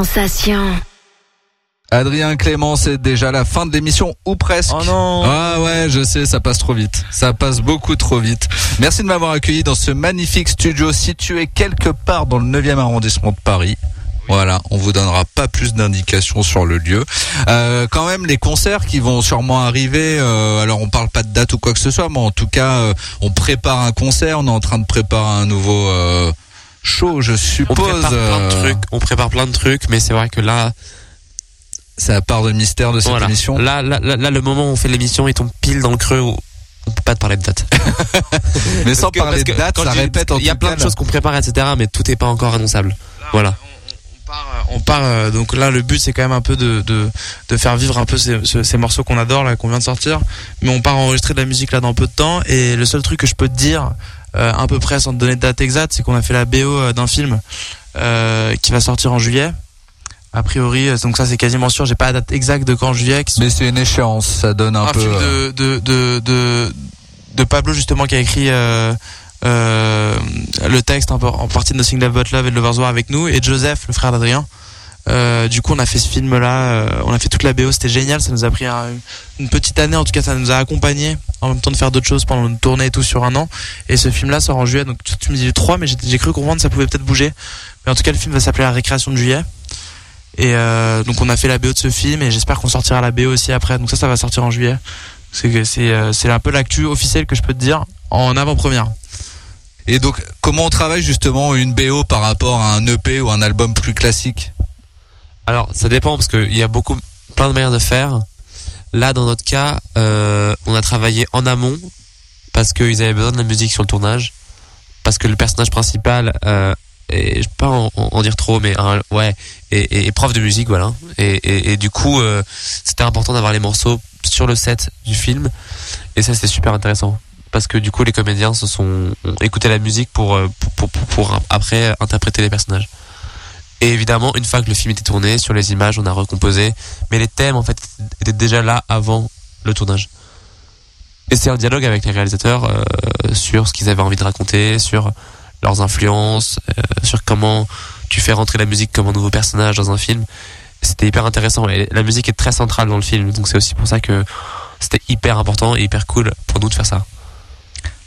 Sensation. Adrien Clément, c'est déjà la fin de l'émission ou presque. Oh non Ah ouais, je sais, ça passe trop vite. Ça passe beaucoup trop vite. Merci de m'avoir accueilli dans ce magnifique studio situé quelque part dans le 9e arrondissement de Paris. Voilà, on vous donnera pas plus d'indications sur le lieu. Euh, quand même, les concerts qui vont sûrement arriver. euh, alors, on parle pas de date ou quoi que ce soit, mais en tout cas, euh, on prépare un concert. On est en train de préparer un nouveau show, je On suppose. prépare plein de euh, trucs, on prépare plein de trucs, mais c'est vrai que là, C'est la part de mystère de cette voilà. émission. Là, là, là, là, le moment où on fait l'émission, il tombe pile dans le creux où on peut pas te parler de date. mais sans que- parler de date, ça répète en Il y a plein cas, de choses qu'on prépare, etc., mais tout est pas encore annonçable. Voilà. On part, euh, on part euh, donc là le but c'est quand même un peu de, de, de faire vivre un peu ces, ce- ces morceaux qu'on adore là qu'on vient de sortir mais on part enregistrer de la musique là dans peu de temps et le seul truc que je peux te dire euh, à peu près sans te donner de date exacte c'est qu'on a fait la BO euh, d'un film euh, qui va sortir en juillet a priori euh, donc ça c'est quasiment sûr j'ai pas la date exacte de quand juillet sont Mais c'est une échéance, ça donne un, un peu. film euh, de, de, de, de, de Pablo justement qui a écrit euh, euh, le texte en, en partie de Nothing Left But Love et de Lovers War avec nous et Joseph le frère d'Adrien euh, du coup on a fait ce film là on a fait toute la BO c'était génial ça nous a pris un- une petite année en tout cas ça nous a accompagné en même temps de faire d'autres choses pendant une tournée et tout sur un an. Et ce film là sort en juillet donc tu, me dis le 3 mais j'ai cru comprendre que ça pouvait peut-être bouger. Mais en tout cas le film va s'appeler La récréation de juillet. Et euh, donc on a fait la BO de ce film et j'espère qu'on sortira la BO aussi après. Donc ça ça va sortir en juillet. Euh, c'est un peu l'actu officielle que je peux te dire en avant-première. Et donc, comment on travaille justement une BO par rapport à un EP ou un album plus classique? Alors, ça dépend parce qu'il y a beaucoup, plein de manières de faire. Là, dans notre cas, euh, on a travaillé en amont parce qu'ils avaient besoin de la musique sur le tournage, parce que le personnage principal, euh, et je peux pas en, dire trop, mais ouais, est, est prof de musique, voilà. Et, et, et du coup, euh, c'était important d'avoir les morceaux sur le set du film, et ça c'était super intéressant. Parce que du coup, les comédiens se sont ont écouté la musique euh, pour, pour, pour- pour après interpréter les personnages. Et évidemment, une fois que le film était tourné, sur les images, on a recomposé. Mais les thèmes, en fait, étaient déjà là avant le tournage. Et c'est un dialogue avec les réalisateurs euh, sur ce qu'ils avaient envie de raconter, sur leurs influences, euh, sur comment tu fais rentrer la musique comme un nouveau personnage dans un film. C'était hyper intéressant. Et la musique est très centrale dans le film. Donc c'est aussi pour ça que c'était hyper important et hyper cool pour nous de faire ça.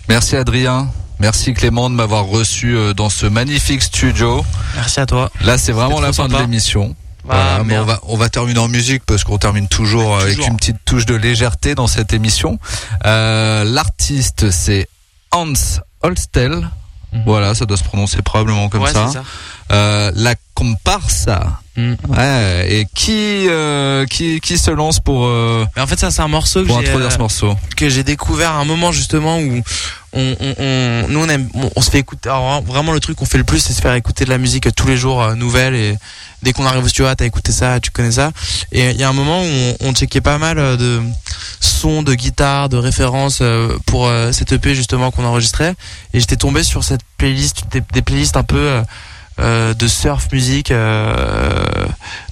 Merci Adrien. Merci Clément de m'avoir reçu euh, dans ce magnifique studio. Merci à toi. Là, c'est vraiment la fin de l'émission. Ah, mais on va, on va terminer en musique parce qu'on termine toujours Ouais, avec une petite touche de légèreté dans cette émission. Euh, L'artiste, c'est Hans Holstel. Mhm. Voilà, ça doit se prononcer probablement comme Ouais, ça. ça. Euh, la comparsa. Mm. Ouais, et qui, euh, qui, qui se lance pour, euh, Mais en fait, ça, c'est un morceau que pour j'ai, introduire euh, ce morceau que j'ai découvert à un moment justement où on, nous on aime, on, se fait écouter. Alors, vraiment, le truc qu'on fait le plus, c'est se faire écouter de la musique tous les jours, euh, nouvelle. Et dès qu'on arrive au studio, ah, t'as écouté ça, tu connais ça. Et il y a un moment où on, checkait pas mal euh, de sons, de guitare, de références euh, pour euh, cette EP justement qu'on enregistrait. Et j'étais tombé sur cette playlist, des, playlists un peu de surf musique,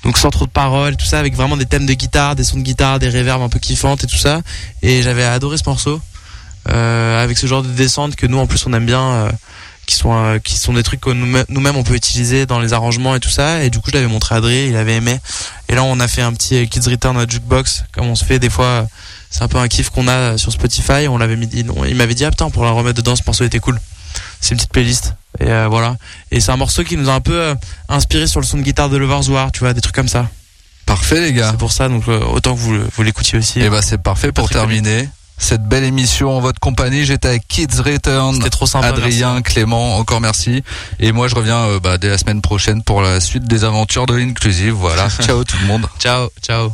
donc sans trop de paroles, tout ça, avec vraiment des thèmes de guitare, des sons de guitare, des réverbes un peu kiffantes et tout ça. Et j'avais adoré ce morceau, avec ce genre de descente que nous en plus on aime bien, euh, qui sont euh, qui sont des trucs que nous- nous-mêmes on peut utiliser dans les arrangements et tout ça. Et du coup je l'avais montré à Adrien, il avait aimé. Et là on a fait un petit euh, Kids Return à Jukebox, comme on se fait des fois. euh, C'est un peu un kiff qu'on a sur Spotify. On l'avait mis, il m'avait dit ah putain pour la remettre dedans, ce morceau était cool. C'est une petite playlist. Et euh, voilà. Et c'est un morceau qui nous a un peu euh, inspiré sur le son de guitare de Lovers War, tu vois, des trucs comme ça. Parfait, les gars. C'est pour ça, donc euh, autant que vous, vous l'écoutiez aussi. Et bah, c'est parfait pour connu. Cette belle émission en votre compagnie. J'étais avec Kids Return. Trop sympa. Adrien, Clément, encore merci. Et moi, je reviens euh, bah, dès la semaine prochaine pour la suite des aventures de l'Inclusive. Voilà. Ciao tout le monde. Ciao, ciao.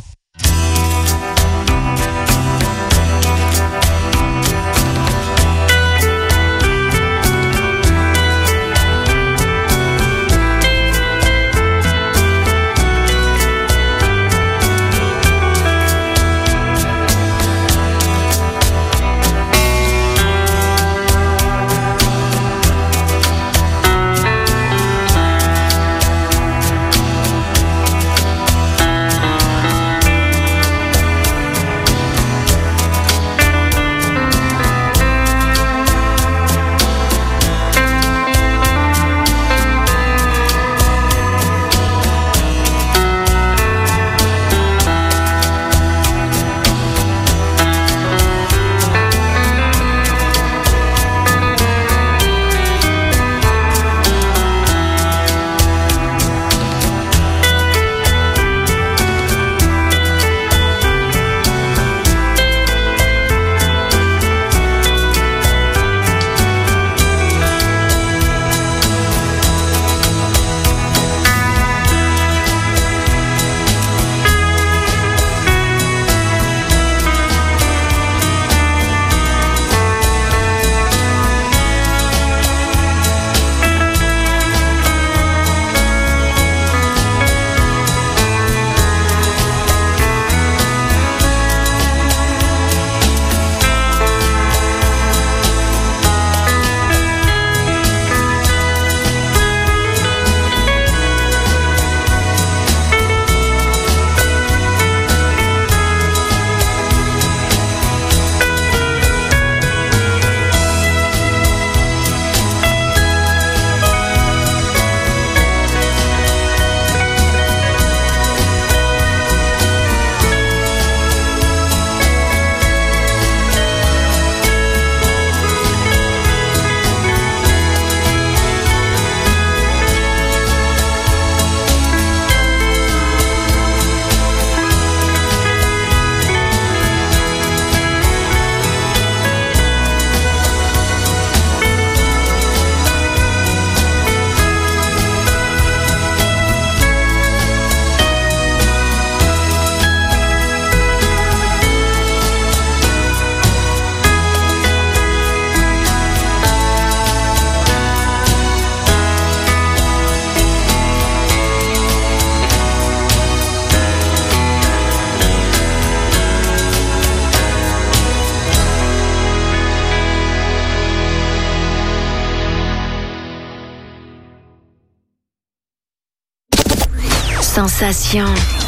passion.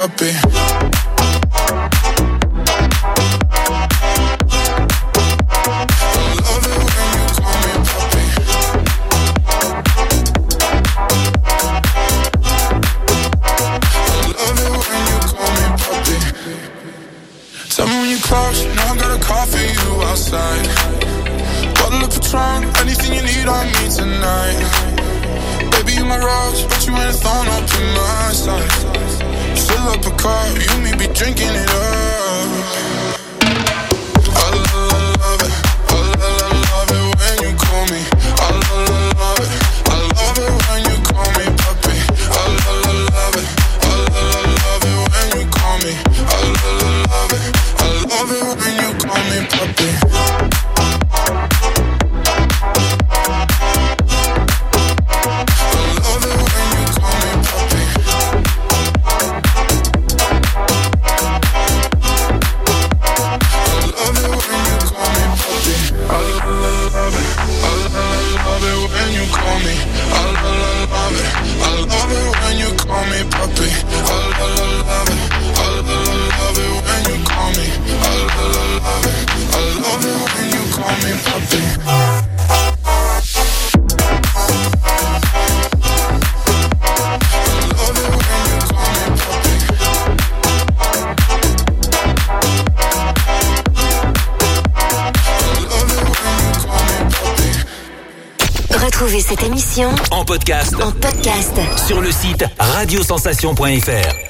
up En podcast. En podcast. Sur le site radiosensation.fr.